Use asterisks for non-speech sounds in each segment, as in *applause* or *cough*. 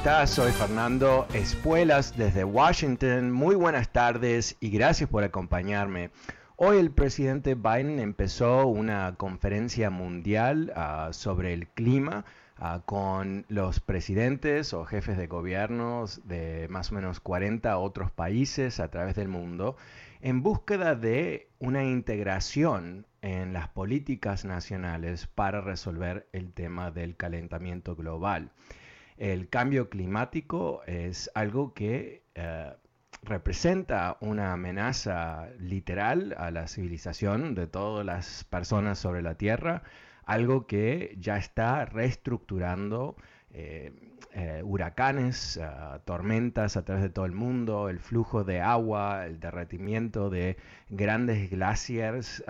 Soy Fernando Espuelas desde Washington. Muy buenas tardes y gracias por acompañarme. Hoy el presidente Biden empezó una conferencia mundial uh, sobre el clima uh, con los presidentes o jefes de gobiernos de más o menos 40 otros países a través del mundo en búsqueda de una integración en las políticas nacionales para resolver el tema del calentamiento global. El cambio climático es algo que eh, representa una amenaza literal a la civilización de todas las personas sobre la Tierra, algo que ya está reestructurando eh, eh, huracanes, tormentas a través de todo el mundo, el flujo de agua, el derretimiento de grandes glaciers,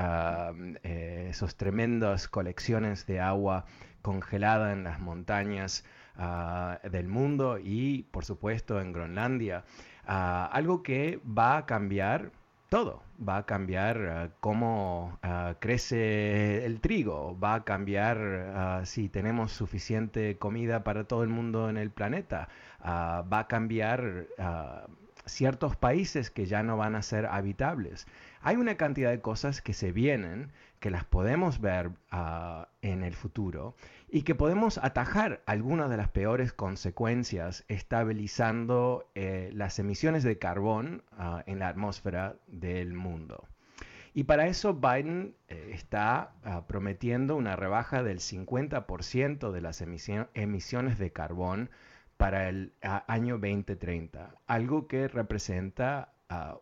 esos tremendas colecciones de agua congelada en las montañas uh, del mundo y por supuesto en Groenlandia. algo que va a cambiar todo. Va a cambiar uh, cómo crece el trigo, va a cambiar si tenemos suficiente comida para todo el mundo en el planeta, va a cambiar ciertos países que ya no van a ser habitables. Hay una cantidad de cosas que se vienen, que las podemos ver en el futuro y que podemos atajar algunas de las peores consecuencias estabilizando eh, las emisiones de carbón uh, en la atmósfera del mundo. Y para eso Biden eh, está uh, prometiendo una rebaja del 50% de las emisiones de carbón para el año 2030, algo que representa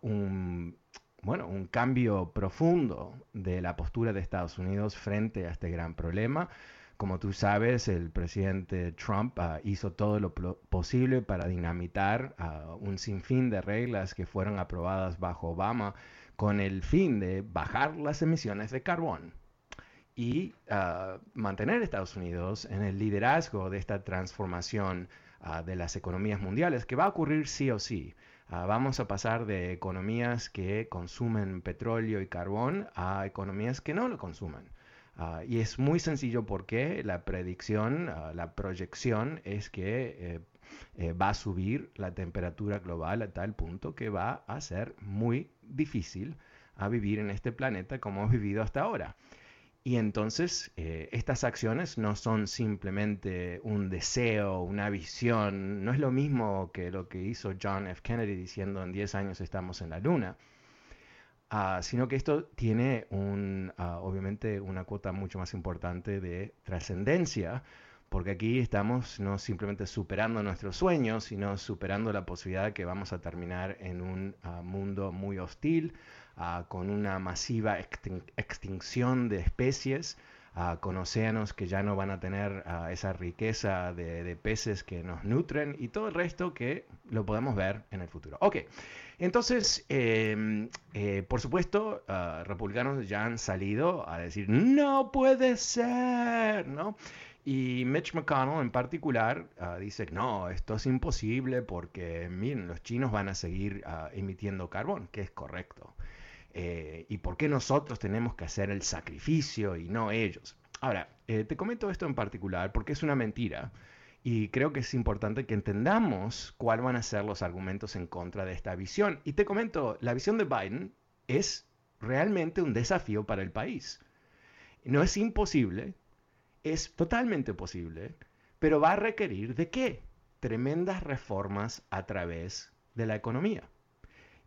un, bueno, un cambio profundo de la postura de Estados Unidos frente a este gran problema. Como tú sabes, el presidente Trump uh, hizo todo lo posible para dinamitar uh, un sinfín de reglas que fueron aprobadas bajo Obama con el fin de bajar las emisiones de carbón y uh, mantener a Estados Unidos en el liderazgo de esta transformación de las economías mundiales, que va a ocurrir sí o sí. Uh, vamos a pasar de economías que consumen petróleo y carbón a economías que no lo consumen. y es muy sencillo porque la predicción, la proyección es que eh, eh, va a subir la temperatura global a tal punto que va a ser muy difícil a vivir en este planeta como hemos vivido hasta ahora. Y entonces eh, estas acciones no son simplemente un deseo, una visión, no es lo mismo que lo que hizo John F. Kennedy diciendo en 10 años estamos en la luna, uh, sino que esto tiene un, uh, obviamente una cuota mucho más importante de trascendencia, porque aquí estamos no simplemente superando nuestros sueños, sino superando la posibilidad de que vamos a terminar en un uh, mundo muy hostil, uh, con una masiva extin extinción de especies, uh, con océanos que ya no van a tener esa riqueza de, peces que nos nutren y todo el resto que lo podemos ver en el futuro. Ok, entonces, eh, eh, por supuesto, republicanos ya han salido a decir, no puede ser, ¿no? Y Mitch McConnell en particular uh, dice, no, esto es imposible porque, miren, los chinos van a seguir uh, emitiendo carbón, que es correcto. Eh, ¿Y por qué nosotros tenemos que hacer el sacrificio y no ellos? Ahora, eh, te comento esto en particular porque es una mentira y creo que es importante que entendamos cuáles van a ser los argumentos en contra de esta visión. Y te comento, la visión de Biden es realmente un desafío para el país. No es imposible, es totalmente posible, pero va a requerir de qué? Tremendas reformas a través de la economía.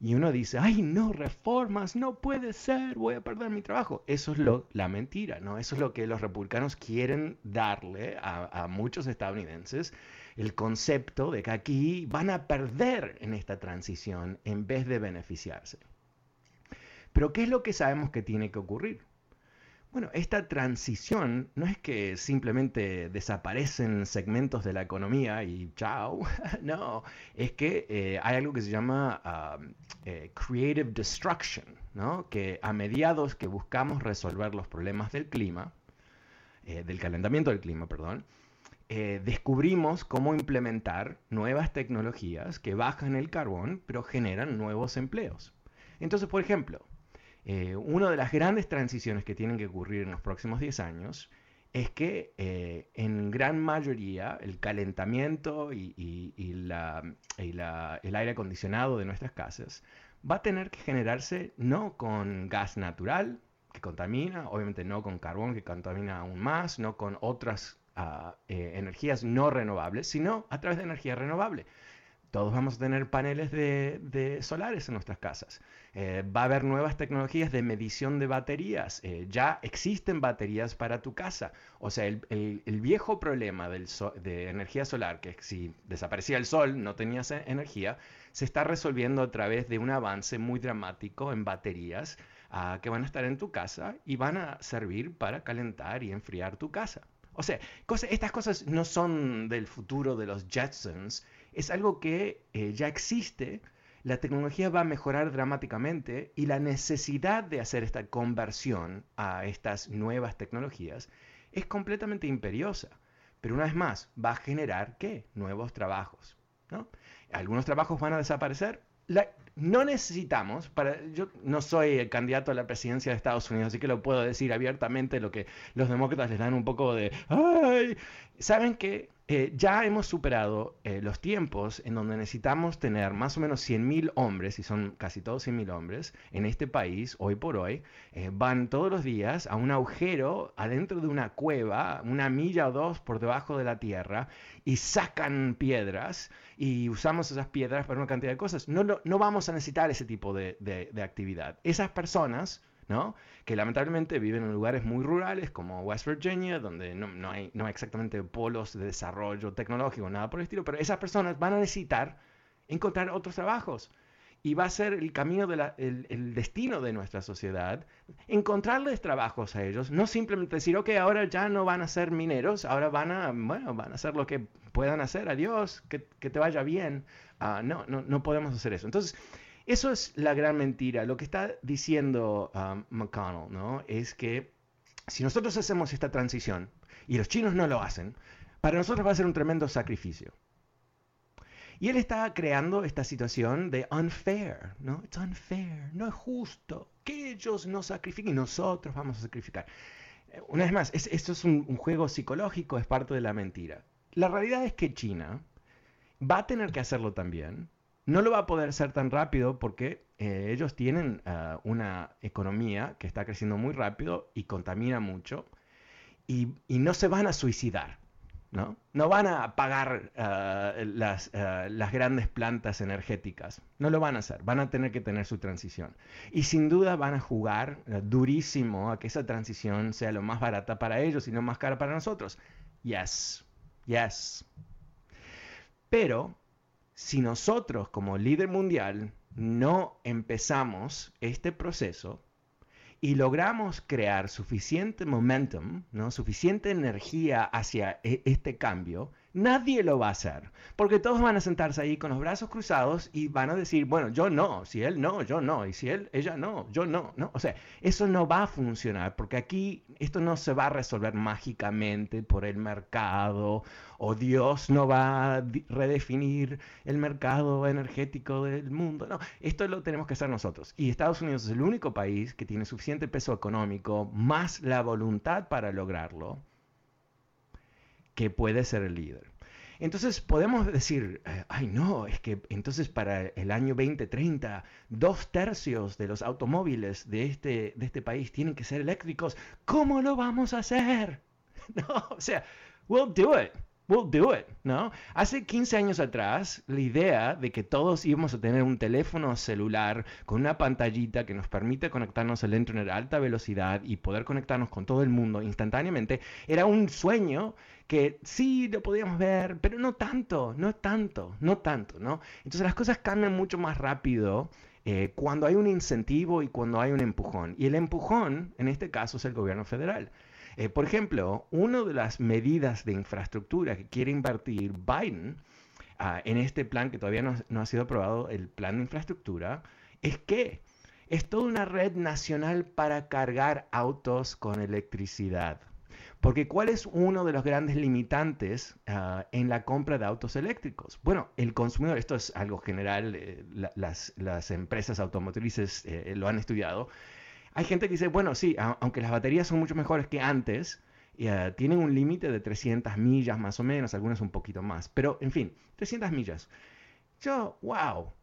Y uno dice, ay, no, reformas, no puede ser, voy a perder mi trabajo. Eso es lo, la mentira, ¿no? Eso es lo que los republicanos quieren darle a, a muchos estadounidenses, el concepto de que aquí van a perder en esta transición en vez de beneficiarse. Pero ¿qué es lo que sabemos que tiene que ocurrir? Bueno, esta transición no es que simplemente desaparecen segmentos de la economía y chao, *laughs* no, es que eh, hay algo que se llama eh, creative destruction, ¿no? que a mediados que buscamos resolver los problemas del clima, eh, del calentamiento del clima, perdón, descubrimos cómo implementar nuevas tecnologías que bajan el carbón pero generan nuevos empleos. Entonces, por ejemplo, eh, una de las grandes transiciones que tienen que ocurrir en los próximos 10 años es que eh, en gran mayoría el calentamiento y, el aire acondicionado de nuestras casas va a tener que generarse no con gas natural, que contamina, obviamente no con carbón, que contamina aún más, no con otras eh, energías no renovables, sino a través de energía renovable todos vamos a tener paneles de, solares en nuestras casas. Eh, va a haber nuevas tecnologías de medición de baterías. Eh, ya existen baterías para tu casa. O sea, el, viejo problema de energía solar, que si desaparecía el sol no tenías e, energía, se está resolviendo a través de un avance muy dramático en baterías ah, que van a estar en tu casa y van a servir para calentar y enfriar tu casa. O sea, estas cosas no son del futuro de los Jetsons, es algo que eh, ya existe, la tecnología va a mejorar dramáticamente y la necesidad de hacer esta conversión a estas nuevas tecnologías es completamente imperiosa. Pero una vez más, va a generar qué? Nuevos trabajos. ¿no? Algunos trabajos van a desaparecer. no necesitamos, para, yo no soy el candidato a la presidencia de Estados Unidos, así que lo puedo decir abiertamente lo que los demócratas les dan un poco de, ¡ay! Saben que eh, ya hemos superado eh, los tiempos en donde necesitamos tener más o menos 100.000 hombres, y son casi todos 100.000 hombres, en este país, hoy por hoy, eh, van todos los días a un agujero adentro de una cueva, una milla o dos por debajo de la tierra, y sacan piedras, y usamos esas piedras para una cantidad de cosas. No, no, vamos a necesitar ese tipo de, de actividad. Esas personas que lamentablemente viven en lugares muy rurales como West Virginia, donde no, hay, no hay exactamente polos de desarrollo tecnológico, nada por el estilo, pero esas personas van a necesitar encontrar otros trabajos. Y va a ser el camino, del el destino de nuestra sociedad, encontrarles trabajos a ellos, no simplemente decir, ok, ahora ya no van a ser mineros, ahora van a, bueno, van a hacer lo que puedan hacer, adiós, que, que te vaya bien. Ah, no, no, no podemos hacer eso. Entonces, eso es la gran mentira. Lo que está diciendo um, McConnell, ¿no? Es que si nosotros hacemos esta transición y los chinos no lo hacen, para nosotros va a ser un tremendo sacrificio. Y él está creando esta situación de unfair, ¿no? It's unfair, no es justo que ellos no sacrifiquen y nosotros vamos a sacrificar. Eh, una vez más, esto es un juego psicológico, es parte de la mentira. La realidad es que China va a tener que hacerlo también, no lo va a poder hacer tan rápido porque eh, ellos tienen ah, una economía que está creciendo muy rápido y contamina mucho y, no se van a suicidar. ¿no? no van a apagar ah, las, ah, las, grandes plantas energéticas. No lo van a hacer. Van a tener que tener su transición. Y sin duda van a jugar durísimo a que esa transición sea lo más barata para ellos y no más cara para nosotros. Yes. Yes. Pero si nosotros como líder mundial no empezamos este proceso y logramos crear suficiente momentum, ¿no? suficiente energía hacia e-, este cambio, Nadie lo va a hacer, porque todos van a sentarse ahí con los brazos cruzados y van a decir, bueno, yo no, si él no, yo no, y si él, ella no, yo no, no. O sea, eso no va a funcionar, porque aquí esto no se va a resolver mágicamente por el mercado, o Dios no va a redefinir el mercado energético del mundo. No, esto lo tenemos que hacer nosotros. Y Estados Unidos es el único país que tiene suficiente peso económico, más la voluntad para lograrlo que puede ser el líder. Entonces podemos decir, eh, ay no, es que entonces para el año 2030 dos tercios de los automóviles de este, de este país tienen que ser eléctricos. ¿Cómo lo vamos a hacer? *laughs* No, o sea, we'll do it we'll do it, ¿no? Hace 15 años atrás, la idea de que todos íbamos a tener un teléfono celular con una pantallita que nos permite conectarnos al internet a alta velocidad y poder conectarnos con todo el mundo instantáneamente, era un sueño que sí lo podíamos ver, pero no tanto, no tanto, no tanto, ¿no? Entonces las cosas cambian mucho más rápido. Eh, cuando hay un incentivo y cuando hay un empujón. Y el empujón, en este caso, es el gobierno federal. Eh, por ejemplo, una de las medidas de infraestructura que quiere invertir Biden ah, en este plan que todavía no, ha sido aprobado, el plan de infraestructura, es que es toda una red nacional para cargar autos con electricidad. Porque ¿cuál es uno de los grandes limitantes ah, en la compra de autos eléctricos? Bueno, el consumidor, esto es algo general, eh, las, empresas automotrices eh, lo han estudiado, hay gente que dice, bueno, sí, aunque las baterías son mucho mejores que antes, eh, tienen un límite de 300 millas más o menos, algunas un poquito más, pero en fin, 300 millas. Yo, wow,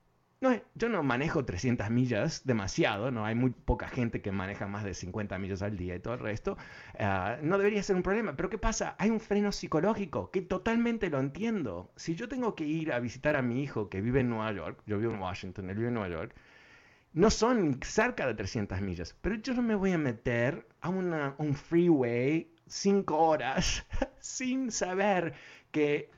no, yo no manejo 300 millas demasiado, no hay muy poca gente que maneja más de 50 millas al día y todo el resto. Eh, no debería ser un problema, pero ¿qué pasa? Hay un freno psicológico que totalmente lo entiendo. Si yo tengo que ir a visitar a mi hijo que vive en Nueva York, yo vivo en Washington, él vive en Nueva York, no son cerca de 300 millas, pero yo no me voy a meter a un freeway cinco horas *laughs* sin saber que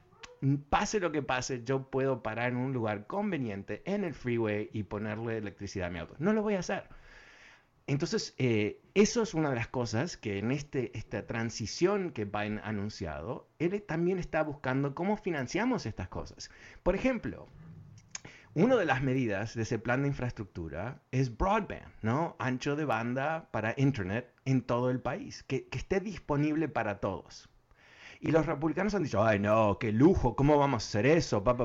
pase lo que pase, yo puedo parar en un lugar conveniente en el freeway y ponerle electricidad a mi auto. No lo voy a hacer. Entonces, eh, eso es una de las cosas que en este, esta transición que Biden ha anunciado, él también está buscando cómo financiamos estas cosas. Por ejemplo, una de las medidas de ese plan de infraestructura es broadband, ¿no? Ancho de banda para Internet en todo el país, que, esté disponible para todos. Y los republicanos han dicho, ay no, qué lujo, ¿cómo vamos a hacer eso? Pa,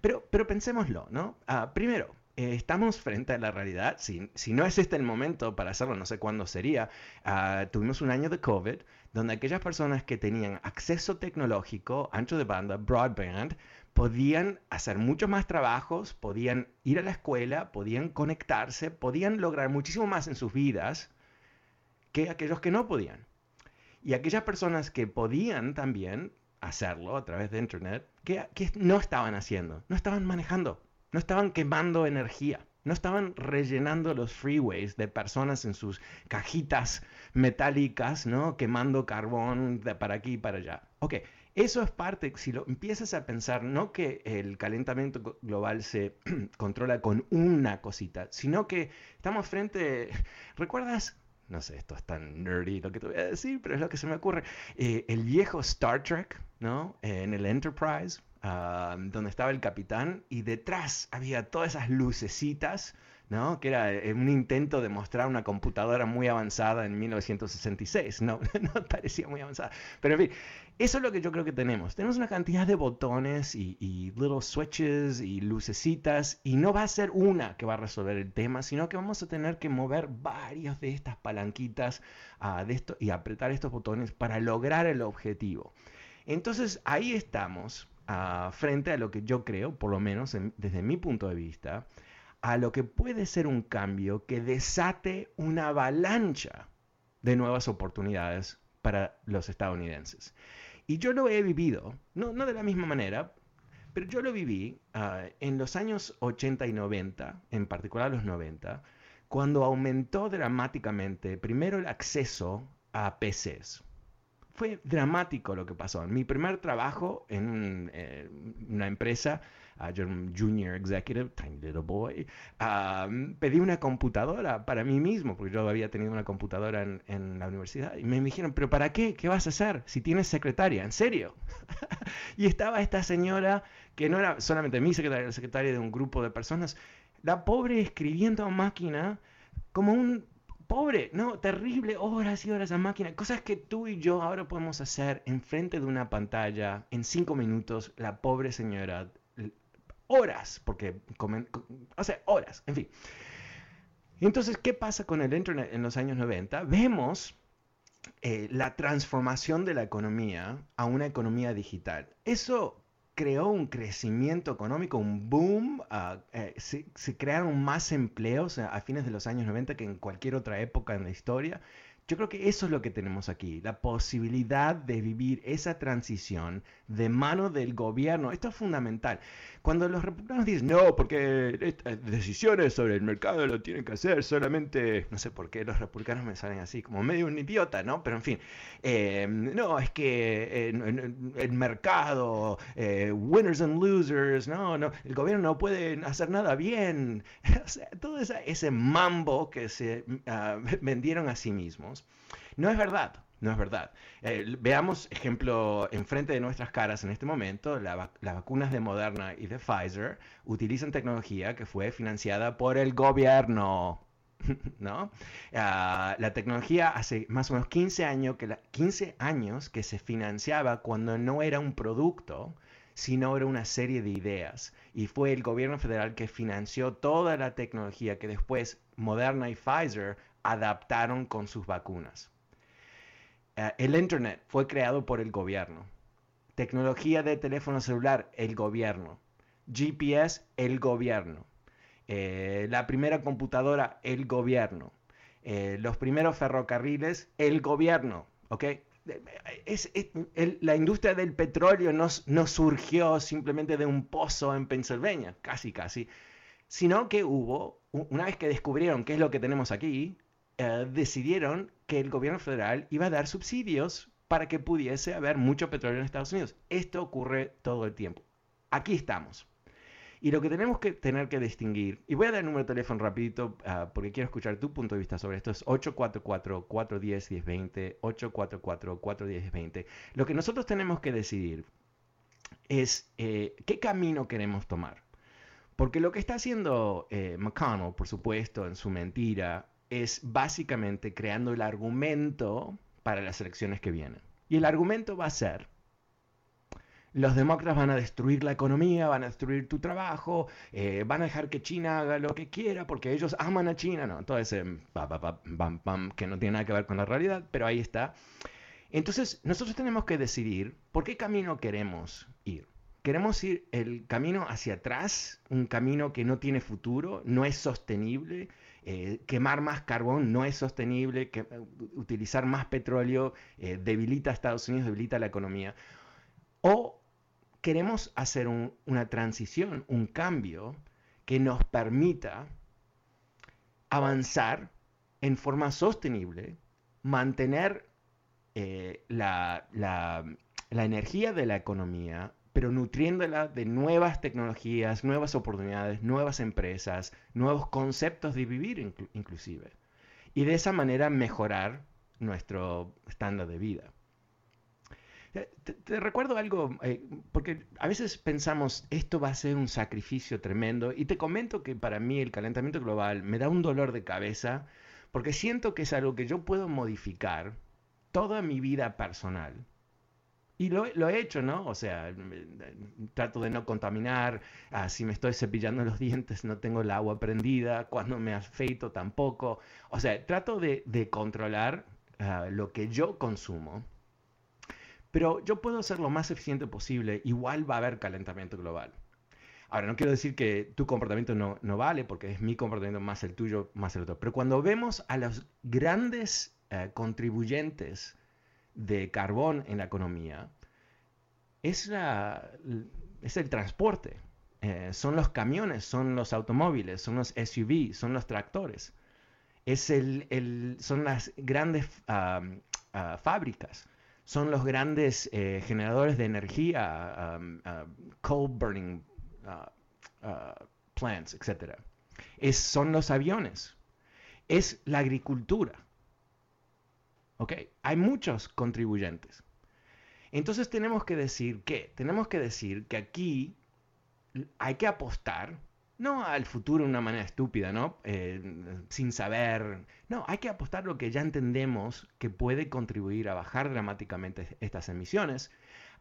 Pero, pero pensémoslo, ¿no? Ah, primero, eh, estamos frente a la realidad. Si, si, no es este el momento para hacerlo, no sé cuándo sería. Ah, tuvimos un año de COVID donde aquellas personas que tenían acceso tecnológico, ancho de banda, broadband, podían hacer muchos más trabajos, podían ir a la escuela, podían conectarse, podían lograr muchísimo más en sus vidas que aquellos que no podían. Y aquellas personas que podían también hacerlo a través de Internet, que, no estaban haciendo, no estaban manejando, no estaban quemando energía, no estaban rellenando los freeways de personas en sus cajitas metálicas, ¿no? Quemando carbón para aquí y para allá. Ok, eso es parte, si lo empiezas a pensar, no que el calentamiento global se *clears throat* controla con una cosita, sino que estamos frente, *laughs* ¿recuerdas? No sé, esto es tan nerdy lo que te voy a decir, pero es lo que se me ocurre. Eh, el viejo Star Trek, ¿no? en el Enterprise, ah, donde estaba el capitán, y detrás había todas esas lucecitas ¿no? que era eh, un intento de mostrar una computadora muy avanzada en 1966. No, *laughs* no parecía muy avanzada. Pero en fin, eso es lo que yo creo que tenemos. Tenemos una cantidad de botones y, little switches y lucecitas y no va a ser una que va a resolver el tema, sino que vamos a tener que mover varias de estas palanquitas ah, de esto, y apretar estos botones para lograr el objetivo. Entonces ahí estamos ah, frente a lo que yo creo, por lo menos desde mi punto de vista, a lo que puede ser un cambio que desate una avalancha de nuevas oportunidades para los estadounidenses. Y yo lo he vivido, no, no de la misma manera, pero yo lo viví ah, en los años 80 y 90, en particular los 90, cuando aumentó dramáticamente primero el acceso a PCs. Fue dramático lo que pasó. Mi primer trabajo en eh, una empresa yo junior executive, tiny little boy, pedí una computadora para mí mismo, porque yo había tenido una computadora en, la universidad, y me dijeron, pero ¿para qué? ¿Qué vas a hacer si tienes secretaria? ¿En serio? *laughs* y estaba esta señora, que no era solamente mi secretaria, la secretaria de un grupo de personas, la pobre escribiendo a máquina como un pobre, no, terrible, horas y horas a máquina, cosas que tú y yo ahora podemos hacer enfrente de una pantalla en cinco minutos, la pobre señora horas, porque comen, o horas, en fin. Entonces, ¿qué pasa con el Internet en los años 90? Vemos eh, la transformación de la economía a una economía digital. Eso creó un crecimiento económico, un boom, eh, se, se, crearon más empleos a fines de los años 90 que en cualquier otra época en la historia. Yo creo que eso es lo que tenemos aquí, la posibilidad de vivir esa transición de mano del gobierno. Esto es fundamental. Cuando los republicanos dicen, no, porque estas decisiones sobre el mercado lo tienen que hacer solamente, no sé por qué los republicanos me salen así, como medio un idiota, ¿no? Pero en fin, eh, no, es que el mercado, eh, winners and losers, no, no, el gobierno no puede hacer nada bien. *laughs* todo ese mambo que se uh, vendieron a sí mismos, no es verdad. No es verdad. Eh, veamos, ejemplo, enfrente de nuestras caras en este momento, las vacunas de Moderna y de Pfizer utilizan tecnología que fue financiada por el gobierno. *laughs* ¿No? Ah, la tecnología hace más o menos 15 años, que 15 años que se financiaba cuando no era un producto, sino era una serie de ideas. Y fue el gobierno federal que financió toda la tecnología que después Moderna y Pfizer adaptaron con sus vacunas. Eh, el Internet fue creado por el gobierno. Tecnología de teléfono celular, el gobierno. GPS, el gobierno. Eh, la primera computadora, el gobierno. Eh, los primeros ferrocarriles, el gobierno. la industria del petróleo no, no, surgió simplemente de un pozo en Pennsylvania, casi, casi, sino que hubo, una vez que descubrieron qué es lo que tenemos aquí, eh, decidieron que el gobierno federal iba a dar subsidios para que pudiese haber mucho petróleo en Estados Unidos. Esto ocurre todo el tiempo. Aquí estamos. Y lo que tenemos que tener que distinguir, y voy a dar el número de teléfono rapidito uh, porque quiero escuchar tu punto de vista sobre esto, es 844-410-1020, 844-410-1020. Lo que nosotros tenemos que decidir es eh, qué camino queremos tomar. Porque lo que está haciendo eh, McConnell, por supuesto, en su mentira, es básicamente creando el argumento para las elecciones que vienen. Y el argumento va a ser, los demócratas van a destruir la economía, van a destruir tu trabajo, eh, van a dejar que China haga lo que quiera porque ellos aman a China, no, todo ese bam, que no tiene nada que ver con la realidad, pero ahí está. Entonces, nosotros tenemos que decidir por qué camino queremos ir. Queremos ir el camino hacia atrás, un camino que no tiene futuro, no es sostenible, eh, quemar más carbón no es sostenible, que, eh, utilizar más petróleo eh, debilita a Estados Unidos, debilita la economía. O queremos hacer una transición, un cambio que nos permita avanzar en forma sostenible, mantener la, la energía de la economía pero nutriéndola de nuevas tecnologías, nuevas oportunidades, nuevas empresas, nuevos conceptos de vivir inclusive. Y de esa manera mejorar nuestro estándar de vida. Te, recuerdo algo, eh, porque a veces pensamos esto va a ser un sacrificio tremendo y te comento que para mí el calentamiento global me da un dolor de cabeza porque siento que es algo que yo puedo modificar toda mi vida personal y lo, he hecho, ¿no? O sea, trato de no contaminar, ah, si me estoy cepillando los *laughs* dientes no tengo el agua prendida, cuando me afeito tampoco. O sea, trato de, controlar ah, lo que yo consumo. Pero yo puedo ser lo más eficiente posible, igual va a haber calentamiento global. Ahora, no quiero decir que tu comportamiento no, no vale, porque es mi comportamiento más el tuyo, más el otro. Pero cuando vemos a los grandes eh, contribuyentes, de carbón en la economía es, es el transporte. Eh, son los camiones, son los automóviles, son los SUV, son los tractores. Es el, son las grandes ah, fábricas, son los grandes eh, generadores de energía, coal burning ah, ah, plants, etc. Es, son los aviones, es la agricultura. ¿Ok? Hay muchos contribuyentes. Entonces tenemos que decir que, tenemos que decir que aquí hay que apostar, no al futuro de una manera estúpida, ¿no? Eh, sin saber. No, hay que apostar lo que ya entendemos que puede contribuir a bajar dramáticamente estas emisiones,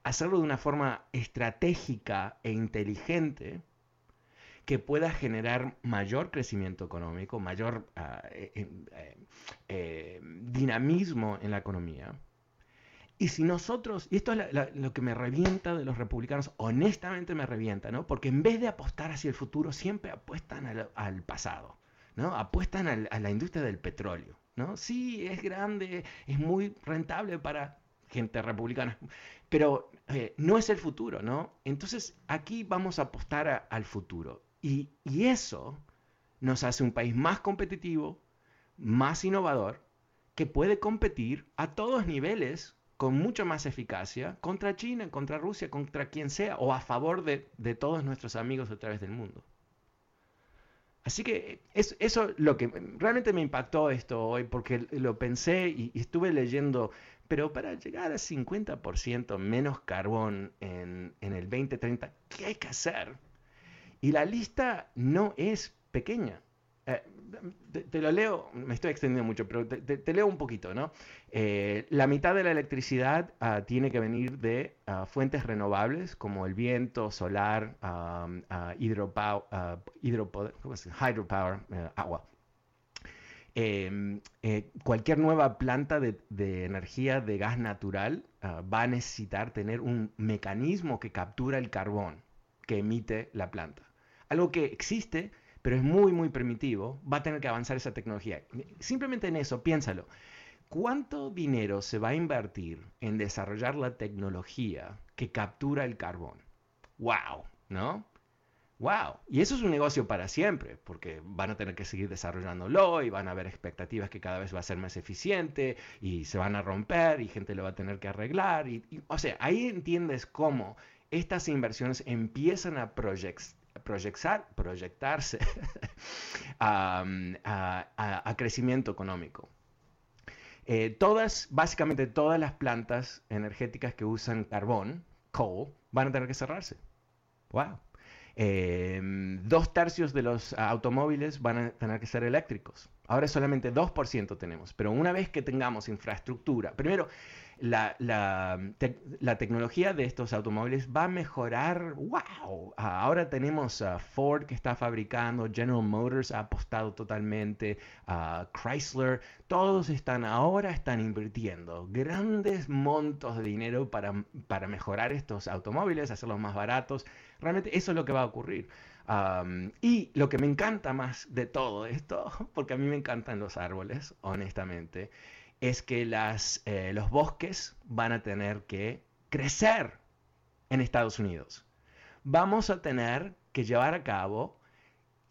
hacerlo de una forma estratégica e inteligente, que pueda generar mayor crecimiento económico, mayor ah, eh, eh, eh, dinamismo en la economía Y si nosotros, y esto es lo que me revienta de los republicanos, honestamente me revienta, ¿no? Porque en vez de apostar hacia el futuro, siempre apuestan al, pasado, ¿no? Apuestan a la industria del petróleo, ¿no? Sí, es grande, es muy rentable para gente republicana, pero no es el futuro, ¿no? Entonces aquí vamos a apostar al futuro. Y, eso nos hace un país más competitivo, más innovador, que puede competir a todos niveles con mucha más eficacia contra China, contra Rusia, contra quien sea, o a favor de, todos nuestros amigos a través del mundo. Así que es, eso lo que realmente me impactó esto hoy, porque lo pensé y, estuve leyendo, pero para llegar a 50% menos carbón en, en el 2030, ¿qué hay que hacer? Y la lista no es pequeña. Eh, te, lo leo, me estoy extendiendo mucho, pero te, leo un poquito, ¿no? Eh, la mitad de la electricidad ah, tiene que venir de ah, fuentes renovables como el viento, solar, uh, hidropower, hydropower, eh, agua. Em, cualquier nueva planta de, energía de gas natural va a necesitar tener un mecanismo que captura el carbón que emite la planta. Algo que existe, pero es muy, muy primitivo, va a tener que avanzar esa tecnología. Simplemente en eso, piénsalo. ¿Cuánto dinero se va a invertir en desarrollar la tecnología que captura el carbón? ¡Wow! ¿No? ¡Wow! Y eso es un negocio para siempre, porque van a tener que seguir desarrollándolo y van a haber expectativas que cada vez va a ser más eficiente y se van a romper y gente lo va a tener que arreglar. O sea, ahí entiendes cómo estas inversiones empiezan a proyectar proyectar, proyectarse *laughs* a, crecimiento económico. Eh, todas, básicamente todas las plantas energéticas que usan carbón, coal, van a tener que cerrarse. Wow. Em, dos tercios de los automóviles van a tener que ser eléctricos. Ahora solamente 2% tenemos, pero una vez que tengamos infraestructura, primero, la, la, tecnología de estos automóviles va a mejorar. ¡Wow! Ahora tenemos a Ford que está fabricando, General Motors ha apostado totalmente, a Chrysler, todos están ahora están invirtiendo grandes montos de dinero para, para mejorar estos automóviles, hacerlos más baratos. Realmente eso es lo que va a ocurrir. y lo que me encanta más de todo esto, *laughs* porque a mí me encantan los árboles, honestamente, es que las, eh, los bosques van a tener que crecer en Estados Unidos. Vamos a tener que llevar a cabo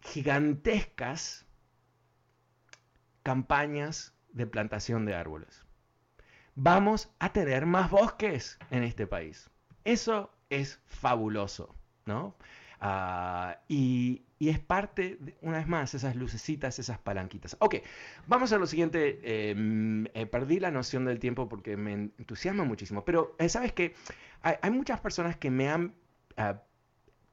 gigantescas campañas de plantación de árboles. Vamos a tener más bosques en este país. Eso es fabuloso, ¿no? Ah, y, es parte, una vez más, esas lucecitas, esas palanquitas. Ok, vamos a lo siguiente. Em, eh, perdí la noción del tiempo porque me entusiasma muchísimo. Pero, eh, ¿sabes qué? Hay, muchas personas que me han ah,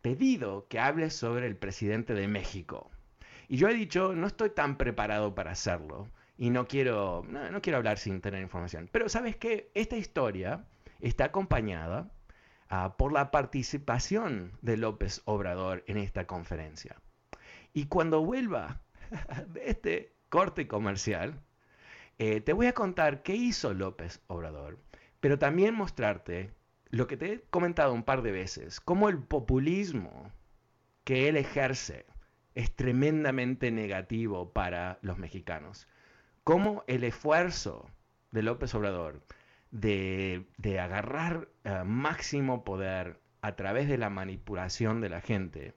pedido que hable sobre el presidente de México. Y yo he dicho, no estoy tan preparado para hacerlo. Y no quiero, no quiero hablar sin tener información. Pero, ¿sabes qué? Esta historia está acompañada Ah, por la participación de López Obrador en esta conferencia. Y cuando vuelva *laughs* de este corte comercial, eh, te voy a contar qué hizo López Obrador, pero también mostrarte lo que te he comentado un par de veces, cómo el populismo que él ejerce es tremendamente negativo para los mexicanos, cómo el esfuerzo de López Obrador de, agarrar eh, máximo poder a través de la manipulación de la gente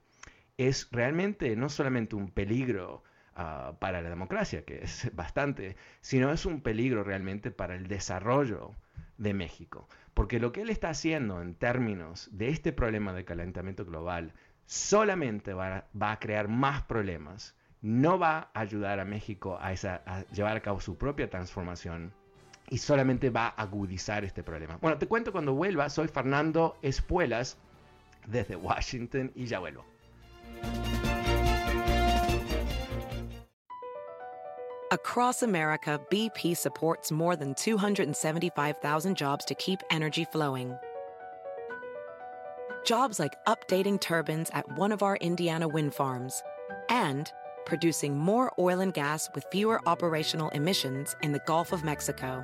es realmente no solamente un peligro ah, para la democracia, que es *laughs* bastante, sino es un peligro realmente para el desarrollo de México. Porque lo que él está haciendo en términos de este problema de calentamiento global solamente va, a crear más problemas, no va a ayudar a México a llevar a cabo su propia transformación y solamente va a agudizar este problema. Bueno, te cuento cuando vuelva, soy Fernando Espuelas desde Washington y ya vuelvo. Across America, BP supports more than 275,000 jobs to keep energy flowing. Jobs like updating turbines at one of our Indiana wind farms and producing more oil and gas with fewer operational emissions in the Gulf of Mexico.